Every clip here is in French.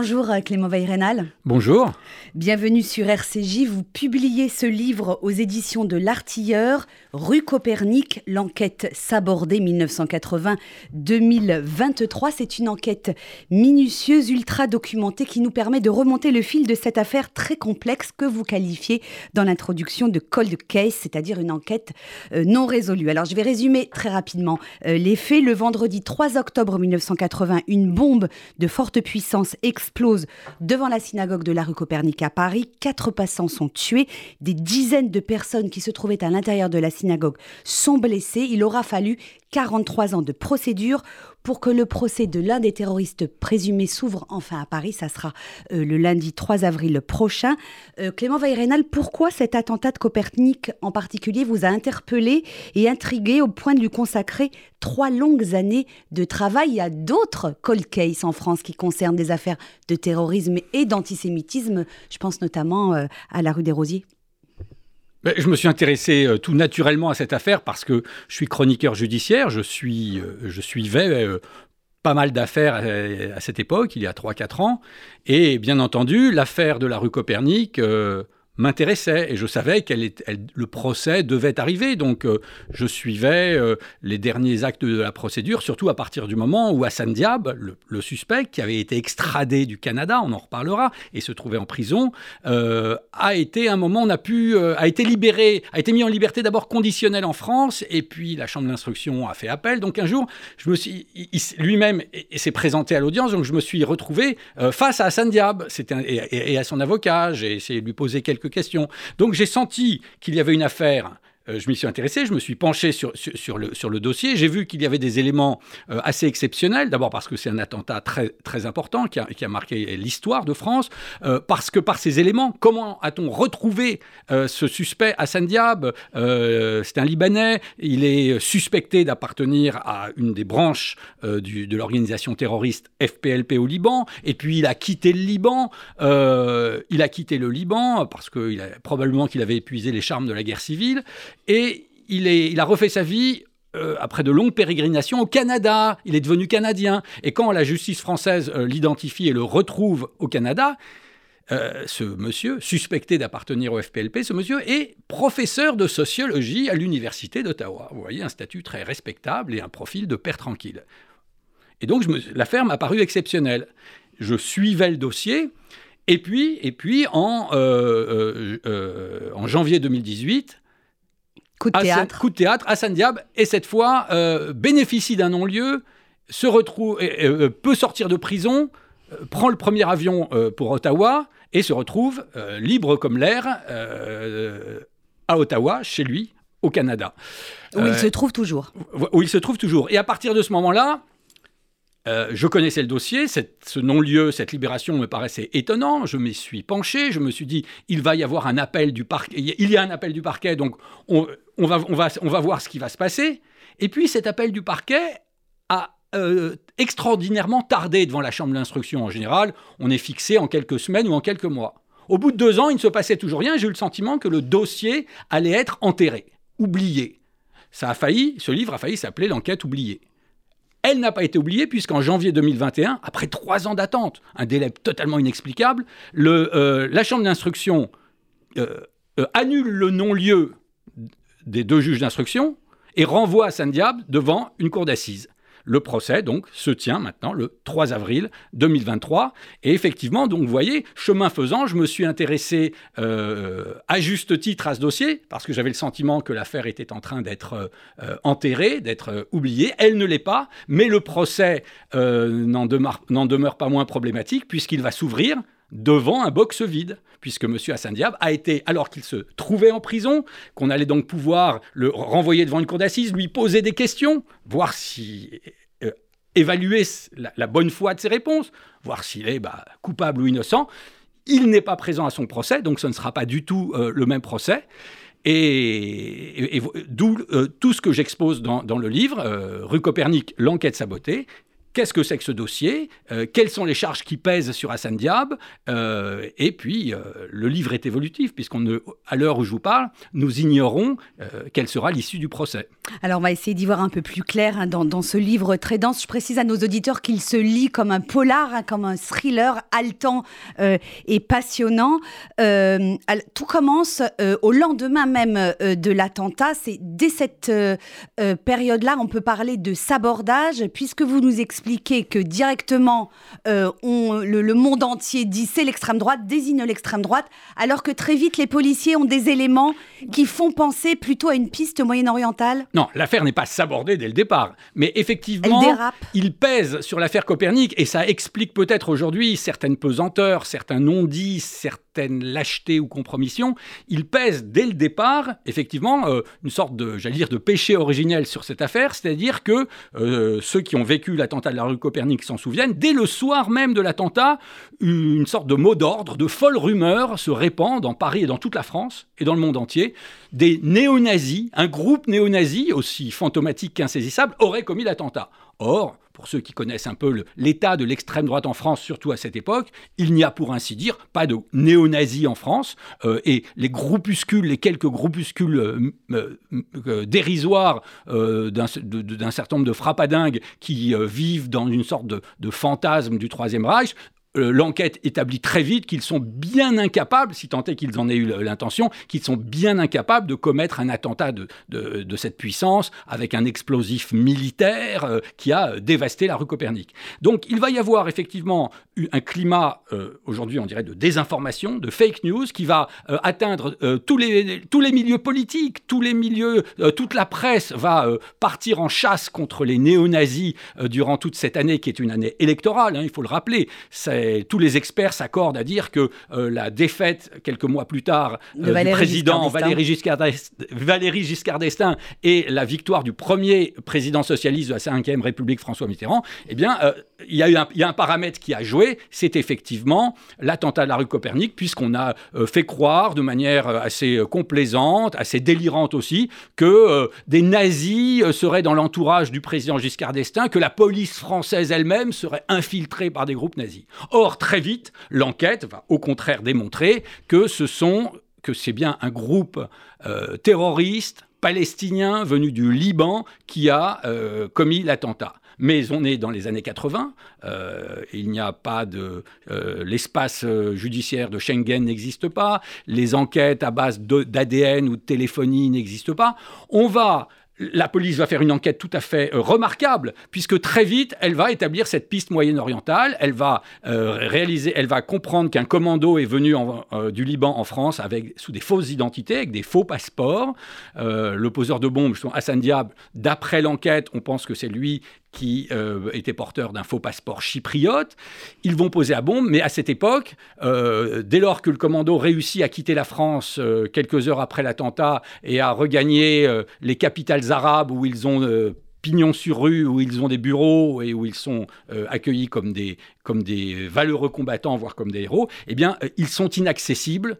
Bonjour euh, Clément Veyrenal. Bonjour. Bienvenue sur RCJ. Vous publiez ce livre aux éditions de L'Artilleur, Rue Copernic, l'enquête sabordée 1980-2023. C'est une enquête minutieuse, ultra documentée qui nous permet de remonter le fil de cette affaire très complexe que vous qualifiez dans l'introduction de cold case, c'est-à-dire une enquête euh, non résolue. Alors je vais résumer très rapidement euh, les faits. Le vendredi 3 octobre 1980, une bombe de forte puissance explose devant la synagogue de la rue Copernic à Paris. Quatre passants sont tués. Des dizaines de personnes qui se trouvaient à l'intérieur de la synagogue sont blessées. Il aura fallu 43 ans de procédure pour que le procès de l'un des terroristes présumés s'ouvre enfin à Paris. Ça sera euh, le lundi 3 avril prochain. Euh, Clément Veyrenal, pourquoi cet attentat de Copernic en particulier vous a interpellé et intrigué au point de lui consacrer trois longues années de travail a d'autres cold cases en France qui concernent des affaires de terrorisme et d'antisémitisme? Je pense notamment euh, à la rue des Rosiers. Je me suis intéressé euh, tout naturellement à cette affaire parce que je suis chroniqueur judiciaire, je, euh, suivais euh, pas mal d'affaires à, cette époque, il y a 3-4 ans, et bien entendu, l'affaire de la rue Copernic m'intéressait et je savais que le procès devait arriver. Donc euh, je suivais euh, les derniers actes de la procédure, surtout à partir du moment où Hassan Diab, le, suspect qui avait été extradé du Canada, on en reparlera, et se trouvait en prison, euh, a été un moment, on a pu, a été libéré, a été mis en liberté d'abord conditionnelle en France, et puis la chambre d'instruction a fait appel. Donc un jour, je me suis, lui-même s'est présenté à l'audience, donc je me suis retrouvé face à Hassan Diab, et, et à son avocat. J'ai essayé de lui poser quelques Donc j'ai senti qu'il y avait une affaire je m'y suis intéressé, je me suis penché sur, le, dossier. J'ai vu qu'il y avait des éléments euh, assez exceptionnels. D'abord parce que c'est un attentat très, important qui a, marqué l'histoire de France. Euh, parce que par ces éléments, comment a-t-on retrouvé ce suspect Hassan Diab? C'est un Libanais. Il est suspecté d'appartenir à une des branches de l'organisation terroriste FPLP au Liban. Et puis il a quitté le Liban. il a quitté le Liban parce que il probablement qu'il avait épuisé les charmes de la guerre civile. Et il, a refait sa vie euh, après de longues pérégrinations au Canada. Il est devenu canadien. Et quand la justice française euh, l'identifie et le retrouve au Canada, euh, ce monsieur, suspecté d'appartenir au FPLP, ce monsieur est professeur de sociologie à l'Université d'Ottawa. Vous voyez, un statut très respectable et un profil de père tranquille. Et donc, l'affaire m'a paru exceptionnelle. Je suivais le dossier. Et puis, et puis en, en janvier 2018, Coup de théâtre. coup de théâtre, Hassan Diab, et cette fois, euh, bénéficie d'un non-lieu, se retrouve, euh, peut sortir de prison, euh, prend le premier avion pour Ottawa et se retrouve libre comme l'air à Ottawa, chez lui, au Canada. Où il se trouve toujours. Où il se trouve toujours. Et à partir de ce moment-là, euh, je connaissais le dossier, ce non-lieu, cette libération me paraissait étonnant. Je m'y suis penché, je me suis dit, il va y avoir un appel du parquet. Il y a un appel du parquet, donc on, va, voir ce qui va se passer. Et puis cet appel du parquet a euh, extraordinairement tardé devant la chambre d'instruction. En général, on est fixé en quelques semaines ou en quelques mois. Au bout de deux ans, il ne se passait toujours rien. J'ai eu le sentiment que le dossier allait être enterré, oublié. Ça a failli, ce livre a failli s'appeler L'enquête oubliée. Elle n'a pas été oubliée puisqu'en janvier 2021, après trois ans d'attente, un délai totalement inexplicable, euh, la Chambre d'instruction euh, annule le non-lieu des deux juges d'instruction et renvoie à Diab devant une cour d'assises. Le procès, donc, se tient maintenant le 3 avril 2023. Et effectivement, vous voyez, chemin faisant, je me suis intéressé euh, à juste titre à ce dossier, parce que j'avais le sentiment que l'affaire était en train d'être euh, enterrée, d'être oubliée. Elle ne l'est pas, mais le procès euh, n'en demeure, pas moins problématique, puisqu'il va s'ouvrir devant un box vide, puisque M. Hassan Diab a été, alors qu'il se trouvait en prison, qu'on allait donc pouvoir le renvoyer devant une cour d'assises, lui poser des questions, voir si euh, évaluer la, bonne foi de ses réponses, voir s'il est bah, coupable ou innocent. Il n'est pas présent à son procès, donc ce ne sera pas du tout euh, le même procès. Et, d'où euh, tout ce que j'expose dans, le livre, Rue Copernic, l'enquête sabotée, qu'est-ce que c'est que ce dossier, euh, quelles sont les charges qui pèsent sur Hassan Diab, euh, et puis euh, le livre est évolutif, puisqu'on à l'heure où je vous parle, nous ignorons quelle sera l'issue du procès. Alors on va essayer d'y voir un peu plus clair hein, dans, ce livre très dense. Je précise à nos auditeurs qu'il se lit comme un polar, hein, comme un thriller haletant et passionnant. tout commence au lendemain même de l'attentat. C'est dès cette période-là, on peut parler de sabordage, puisque vous nous expliquez expliquer que directement euh, on, le, monde entier dit c'est l'extrême droite, désigne l'extrême droite, alors que très vite les policiers ont des éléments qui font penser plutôt à une piste moyen-orientale Non, l'affaire n'est pas sabordée dès le départ, mais effectivement, il pèse sur l'affaire Copernic et ça explique peut-être aujourd'hui certaines pesanteurs, certains non-dits, certaines lâchetés ou compromissions. Il pèse dès le départ, effectivement, euh, une sorte de, j'allais dire, de péché originel sur cette affaire, c'est-à-dire que euh, ceux qui ont vécu l'attentat la rue Copernic s'en souviennent, dès le soir même de l'attentat, une sorte de mot d'ordre, de folle rumeur se répand dans Paris et dans toute la France et dans le monde entier. Des néo-nazis, un groupe néo-nazi, aussi fantomatique qu'insaisissable, aurait commis l'attentat. Or, pour ceux qui connaissent un peu l'état de l'extrême droite en France, surtout à cette époque, il n'y a pour ainsi dire pas de néo-nazis en France, euh, et les groupuscules, les quelques groupuscules euh, euh, dérisoires d'un certain nombre de frappadingues qui vivent dans une sorte de, fantasme du Troisième Reich euh, l'enquête établit très vite qu'ils sont bien incapables, si tant est qu'ils en aient eu l'intention, qu'ils sont bien incapables de commettre un attentat de, cette puissance avec un explosif militaire euh, qui a euh, dévasté la rue Copernic. Donc il va y avoir effectivement un climat, aujourd'hui on dirait, de désinformation, de fake news, qui va atteindre tous, les, tous les milieux politiques, tous les milieux, toute la presse va partir en chasse contre les néo-nazis durant toute cette année qui est une année électorale, hein, il faut le rappeler. Tous les experts s'accordent à dire que euh, la défaite, quelques mois plus tard, euh, du président Valéry Giscard d'Estaing et la victoire du premier président socialiste de la Ve République, François Mitterrand, eh bien, euh, il y, a eu un, y a un paramètre qui a joué, c'est effectivement l'attentat de la rue Copernic, puisqu'on a fait croire de manière assez complaisante, assez délirante aussi, que des nazis seraient dans l'entourage du président Giscard d'Estaing, que la police française elle-même serait infiltrée par des groupes nazis. Or, très vite, l'enquête va au contraire démontrer que c'est bien un groupe euh, terroriste palestinien venu du Liban qui a euh, commis l'attentat. Mais on est dans les années 80, euh, il n'y a pas de... L'espace judiciaire de Schengen n'existe pas, les enquêtes à base d'ADN ou de téléphonie n'existent pas. On va la police va faire une enquête tout à fait euh, remarquable, puisque très vite, elle va établir cette piste moyenne-orientale, elle va euh, réaliser, elle va comprendre qu'un commando est venu euh, du Liban en France avec, sous des fausses identités, avec des faux passeports. Le poseur de bombes, Hassan Diab, d'après l'enquête, on pense que c'est lui qui euh, était porteur d'un faux passeport chypriote. Ils vont poser à bombe, mais à cette époque, euh, dès lors que le commando réussit à quitter la France euh, quelques heures après l'attentat et à regagner les capitales arabes où ils ont pignon sur rue, où ils ont des bureaux et où ils sont accueillis comme des, comme des valeureux combattants, voire comme des héros, eh bien, ils sont inaccessibles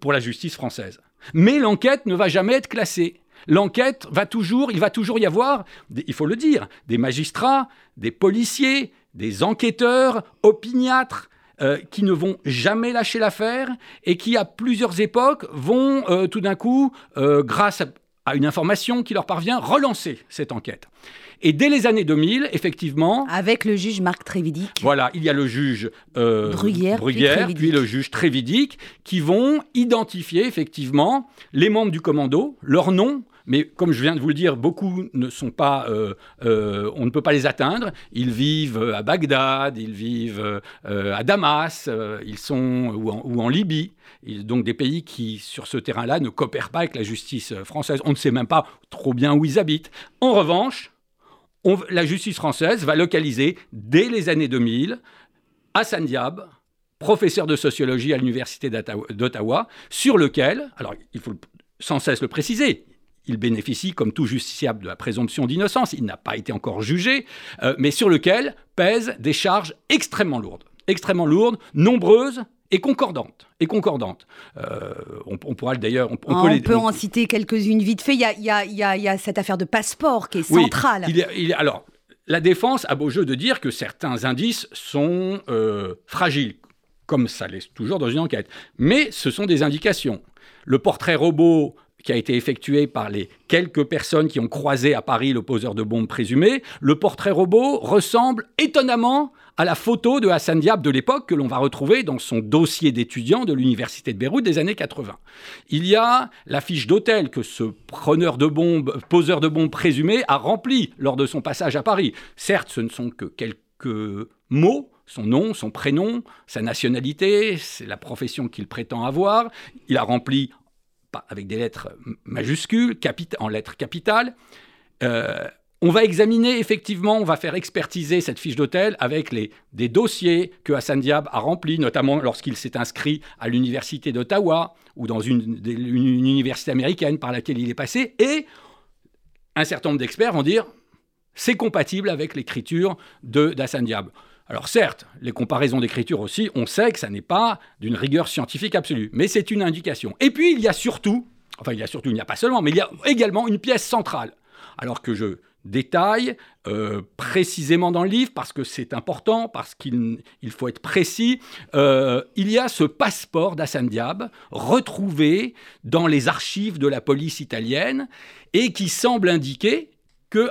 pour la justice française. Mais l'enquête ne va jamais être classée l'enquête va toujours, il va toujours y avoir, il faut le dire, des magistrats, des policiers, des enquêteurs, opiniâtres, euh, qui ne vont jamais lâcher l'affaire et qui, à plusieurs époques, vont euh, tout d'un coup, euh, grâce à une information qui leur parvient, relancer cette enquête. Et dès les années 2000, effectivement... Avec le juge Marc Trévidic. Voilà, il y a le juge Bruyère, puis, le juge Trévidic, qui vont identifier effectivement les membres du commando, leurs noms, mais comme je viens de vous le dire, beaucoup ne sont pas, euh, euh, on ne peut pas les atteindre. Ils vivent à Bagdad, ils vivent euh, à Damas, ils sont ou en, Libye. donc des pays qui, sur ce terrain-là, ne coopèrent pas avec la justice française. On ne sait même pas trop bien où ils habitent. En revanche, la justice française va localiser dès les années 2000 Hassan Diab, professeur de sociologie à l'université d'Ottawa, sur lequel, alors il faut sans cesse le préciser, il bénéficie, comme tout justiciable, de la présomption d'innocence. Il n'a pas été encore jugé, euh, mais sur lequel pèsent des charges extrêmement lourdes. Extrêmement lourdes, nombreuses et concordantes. Et concordantes. Euh, on, pourra d'ailleurs. On, on, peut, en citer quelques-unes vite fait. Il y, a, cette affaire de passeport qui est centrale. il alors, la défense a beau jeu de dire que certains indices sont euh, fragiles, comme ça l'est toujours dans une enquête. Mais ce sont des indications. Le portrait robot qui a été effectué par les quelques personnes qui ont croisé à Paris le poseur de bombes présumé, le portrait robot ressemble étonnamment à la photo de Hassan Diab de l'époque que l'on va retrouver dans son dossier d'étudiant de l'université de Beyrouth des années 80. Il y a la fiche d'hôtel que ce preneur de bombes, poseur de bombes présumé a rempli lors de son passage à Paris. Certes, ce ne sont que quelques mots, son nom, son prénom, sa nationalité, c'est la profession qu'il prétend avoir. Il a rempli avec des lettres majuscules, en lettres capitales. Euh, on va examiner effectivement, on va faire expertiser cette fiche d'hôtel avec les, des dossiers que Hassan Diab a remplis, notamment lorsqu'il s'est inscrit à l'université d'Ottawa ou dans une, université américaine par laquelle il est passé. Et un certain nombre d'experts vont dire c'est compatible avec l'écriture d'Hassan Diab. Alors certes, les comparaisons d'écriture aussi, on sait que ça n'est pas d'une rigueur scientifique absolue, mais c'est une indication. Et puis il y a surtout, enfin il y a surtout, il n'y a pas seulement, mais il y a également une pièce centrale. Alors que je détaille euh, précisément dans le livre, parce que c'est important, parce qu'il faut être précis, euh, il y a ce passeport d'Hassan Diab retrouvé dans les archives de la police italienne et qui semble indiquer que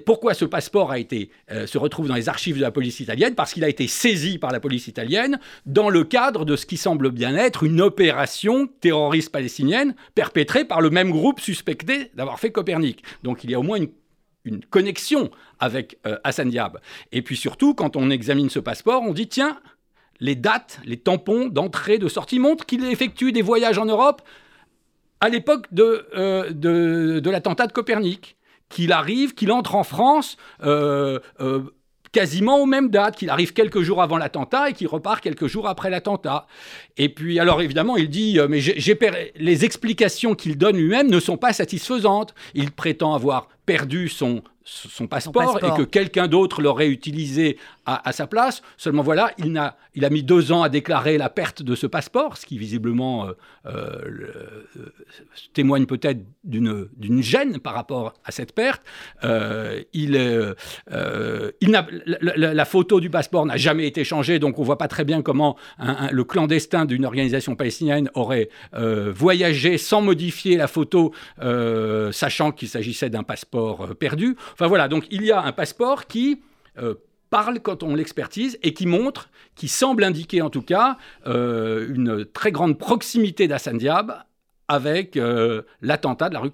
Pourquoi ce passeport euh, se retrouve dans les archives de la police italienne? Parce qu'il a été saisi par la police italienne dans le cadre de ce qui semble bien être une opération terroriste palestinienne perpétrée par le même groupe suspecté d'avoir fait Copernic. Donc il y a au moins une, connexion avec euh, Hassan Diab. Et puis surtout, quand on examine ce passeport, on dit tiens, les dates, les tampons d'entrée, de sortie montrent qu'il effectue des voyages en Europe à l'époque de, euh, l'attentat de Copernic qu'il arrive, qu'il entre en France euh, euh, quasiment aux mêmes dates, qu'il arrive quelques jours avant l'attentat et qu'il repart quelques jours après l'attentat. Et puis, alors évidemment, il dit, euh, mais les explications qu'il donne lui-même ne sont pas satisfaisantes. Il prétend avoir perdu son, son passeport, et que quelqu'un d'autre l'aurait utilisé à, sa place. Seulement voilà, il a, il a mis deux ans à déclarer la perte de ce passeport, ce qui visiblement euh, euh, témoigne peut-être d'une gêne par rapport à cette perte. Euh, il, il la, la, photo du passeport n'a jamais été changée, donc on voit pas très bien comment le clandestin d'une organisation palestinienne aurait voyagé sans modifier la photo, sachant qu'il s'agissait d'un passeport perdu. Enfin voilà, donc il y a un passeport qui euh, parle quand on l'expertise et qui montre, qui semble indiquer en tout cas, euh, une très grande proximité d'Hassan Diab avec euh, l'attentat de la rue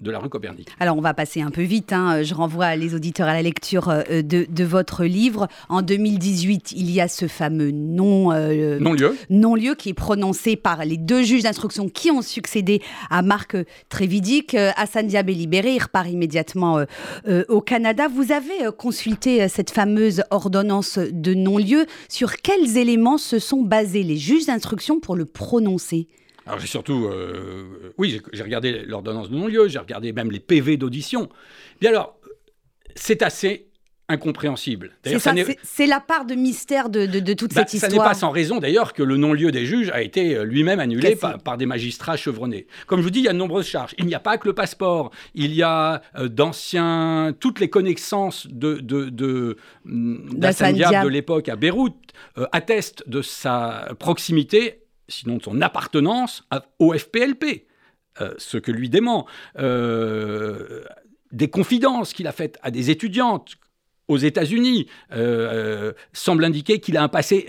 de la rue Copernic. Alors on va passer un peu vite, hein. je renvoie les auditeurs à la lecture euh, de, votre livre. En 2018, il y a ce fameux non, euh, non-lieu non -lieu qui est prononcé par les deux juges d'instruction qui ont succédé à Marc Trévidic. Euh, Hassan Diab est libéré, il repart immédiatement au Canada. Vous avez consulté cette fameuse ordonnance de non-lieu. Sur quels éléments se sont basés les juges d'instruction pour le prononcer? Alors j'ai surtout, euh, oui, j'ai regardé l'ordonnance de non-lieu, j'ai regardé même les PV d'audition. Bien alors, c'est assez incompréhensible. C'est la part de mystère de, toute bah, cette histoire. Ça n'est pas sans raison d'ailleurs que le non-lieu des juges a été euh, lui-même annulé par, des magistrats chevronnés. Comme je vous dis, il y a de nombreuses charges. Il n'y a pas que le passeport, il y a euh, d'anciens, toutes les connaissances de, de, de, de l'époque à Beyrouth attestent de sa proximité sinon de son appartenance au FPLP, euh, ce que lui dément, euh, des confidences qu'il a faites à des étudiantes aux États-Unis euh, semblent indiquer qu'il a un passé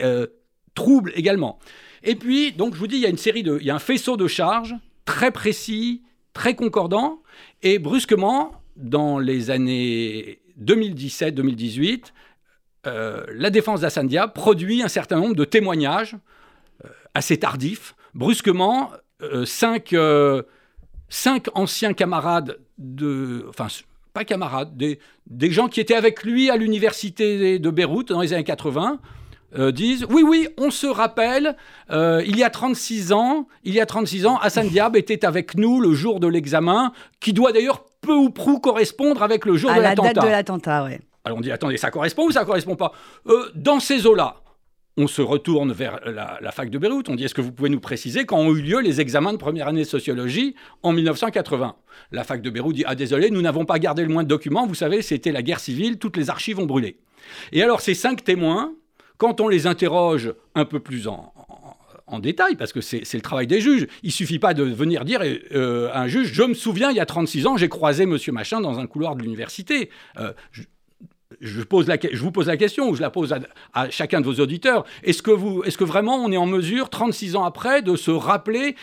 trouble également. Et puis, donc, je vous dis, il y a une série de, il y a un faisceau de charges très précis, très concordant, et brusquement, dans les années 2017-2018, la défense d'Hassan Diab produit un certain nombre de témoignages assez tardif. Brusquement, euh, cinq, euh, cinq, anciens camarades de. Enfin, pas camarades, des, des gens qui étaient avec lui à l'université de Beyrouth dans les années 80. Euh, disent oui oui on se rappelle il y a 36 ans il y a 36 ans Hassan Diab était avec nous le jour de l'examen qui doit d'ailleurs peu ou prou correspondre avec le jour de l'attentat. la date de l'attentat, ouais. Alors on dit attendez, ça correspond ou ça correspond pas? Dans ces eaux-là, on se retourne vers la, fac de Beyrouth. On dit est-ce que vous pouvez nous préciser quand ont eu lieu les examens de première année de sociologie en 1980 La fac de Beyrouth dit ah désolé, nous n'avons pas gardé le moins de documents. Vous savez, c'était la guerre civile, toutes les archives ont brûlé. Et alors ces cinq témoins, quand on les interroge un peu plus en, détail, parce que c'est le travail des juges. Il suffit pas de venir dire euh, à un juge, je me souviens, il y a 36 ans, j'ai croisé monsieur machin dans un couloir de l'université. Euh, je, vous pose la question, ou je la pose à, chacun de vos auditeurs. Est-ce que, vraiment on est en mesure, 36 ans après, de se rappeler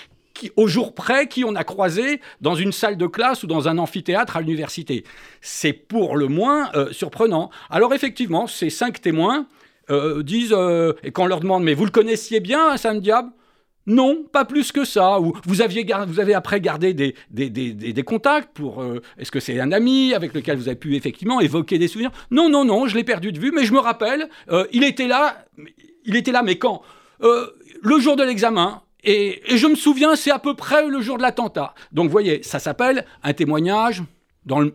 au jour près qui on a croisé dans une salle de classe ou dans un amphithéâtre à l'université? C'est pour le moins euh, surprenant. Alors effectivement, ces cinq témoins euh, disent, euh, et quand on leur demande, mais vous le connaissiez bien, Hassan Diab? Non, pas plus que ça. Ou vous, avez après gardé des, contacts pour. Euh, est-ce que c'est un ami avec lequel vous avez pu effectivement évoquer des souvenirs? Non, non, non, je l'ai perdu de vue, mais je me rappelle, il était là. Il était là, mais quand? Le jour de l'examen. Et, et, je me souviens, c'est à peu près le jour de l'attentat. Donc, vous voyez, ça s'appelle un témoignage dans le,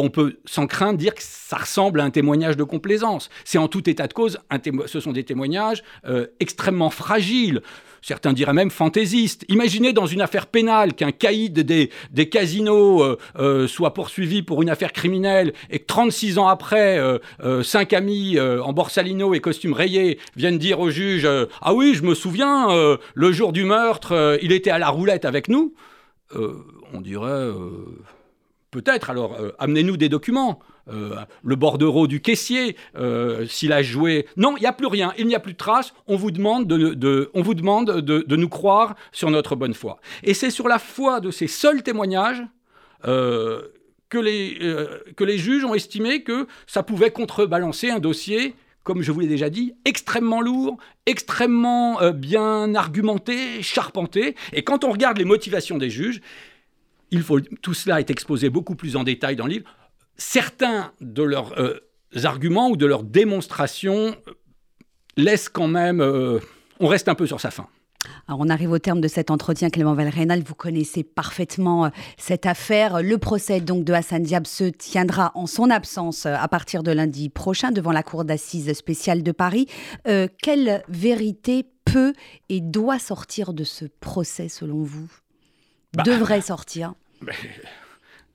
on peut sans crainte dire que ça ressemble à un témoignage de complaisance. C'est en tout état de cause, ce sont des témoignages euh, extrêmement fragiles, certains diraient même fantaisistes. Imaginez dans une affaire pénale qu'un caïd des, casinos euh, euh, soit poursuivi pour une affaire criminelle et que 36 ans après, cinq amis en borsalino et costume rayé viennent dire au juge Ah oui, je me souviens, le jour du meurtre, il était à la roulette avec nous. on dirait Peut-être, alors euh, amenez-nous des documents. Euh, le bordereau du caissier, euh, s'il a joué. Non, il n'y a plus rien, il n'y a plus de traces. On vous demande, de, nous croire sur notre bonne foi. Et c'est sur la foi de ces seuls témoignages que les juges ont estimé que ça pouvait contrebalancer un dossier comme je vous l'ai déjà dit, extrêmement lourd, extrêmement bien argumenté, charpenté. Et quand on regarde les motivations des juges, il faut, tout cela est exposé beaucoup plus en détail dans le livre. Certains de leurs euh, arguments ou de leurs démonstrations euh, laissent quand même... Euh, on reste un peu sur sa faim. Alors on arrive au terme de cet entretien, Clément Valrénal. Vous connaissez parfaitement cette affaire. Le procès donc de Hassan Diab se tiendra en son absence à partir de lundi prochain devant la Cour d'assises spéciale de Paris. quelle vérité peut et doit sortir de ce procès selon vous? Bah, Devrait sortir.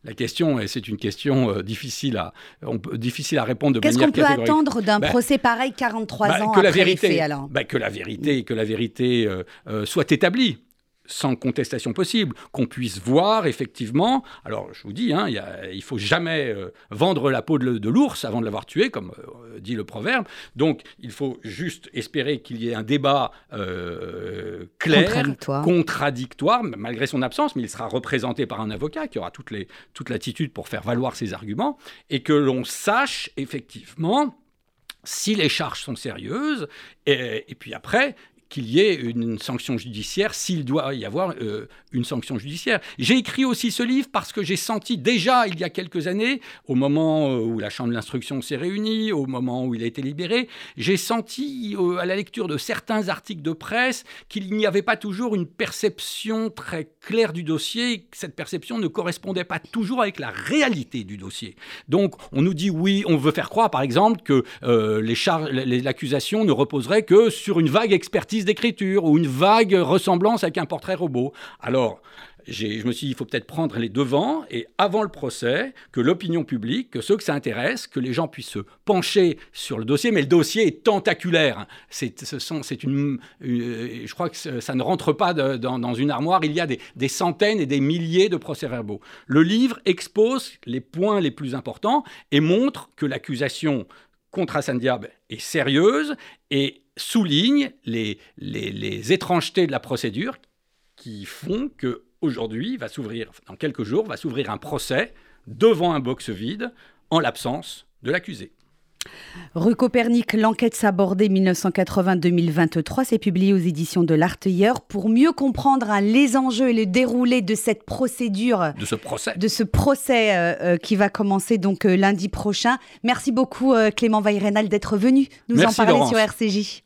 La question, et c'est une question euh, difficile, à, on peut, difficile à répondre de Qu'est-ce qu'on peut attendre d'un bah, procès pareil 43 bah, ans que après la vérité, les faits, alors Que la vérité, que la vérité euh, euh, soit établie sans contestation possible, qu'on puisse voir effectivement. Alors, je vous dis, hein, il ne faut jamais euh, vendre la peau de, l'ours avant de l'avoir tué, comme euh, dit le proverbe. Donc, il faut juste espérer qu'il y ait un débat euh, clair, contradictoire. malgré son absence, mais il sera représenté par un avocat qui aura les, toute l'attitude pour faire valoir ses arguments, et que l'on sache effectivement si les charges sont sérieuses, et, et puis après, qu'il y ait une sanction judiciaire s'il doit y avoir euh, une sanction judiciaire. J'ai écrit aussi ce livre parce que j'ai senti déjà il y a quelques années, au moment euh, où la Chambre d'instruction s'est réunie, au moment où il a été libéré, j'ai senti euh, à la lecture de certains articles de presse qu'il n'y avait pas toujours une perception très claire du dossier, que cette perception ne correspondait pas toujours avec la réalité du dossier. Donc on nous dit oui, on veut faire croire par exemple que l'accusation ne reposerait que sur une vague expertise d'écriture ou une vague ressemblance avec un portrait robot. Alors, je me suis dit, il faut peut-être prendre les devants et avant le procès, que l'opinion publique, que ceux que ça intéresse, que les gens puissent se pencher sur le dossier. Mais le dossier est tentaculaire. C'est, une, je crois que ça ne rentre pas dans, une armoire. Il y a des, des, centaines et des milliers de procès-verbaux. Le livre expose les points les plus importants et montre que l'accusation contre Hassan Diab est sérieuse et souligne les, étrangetés de la procédure qui font que aujourd'hui va s'ouvrir, dans quelques jours, va s'ouvrir un procès devant un box vide en l'absence de l'accusé. Rue Copernic, l'enquête s'abordait 1980-2023, c'est publié aux éditions de l'Artilleur. Pour mieux comprendre hein, les enjeux et le déroulé de cette procédure, de ce procès, de ce procès euh, euh, qui va commencer donc euh, lundi prochain. Merci beaucoup Clément Vayrenal d'être venu nous en parler sur RCJ.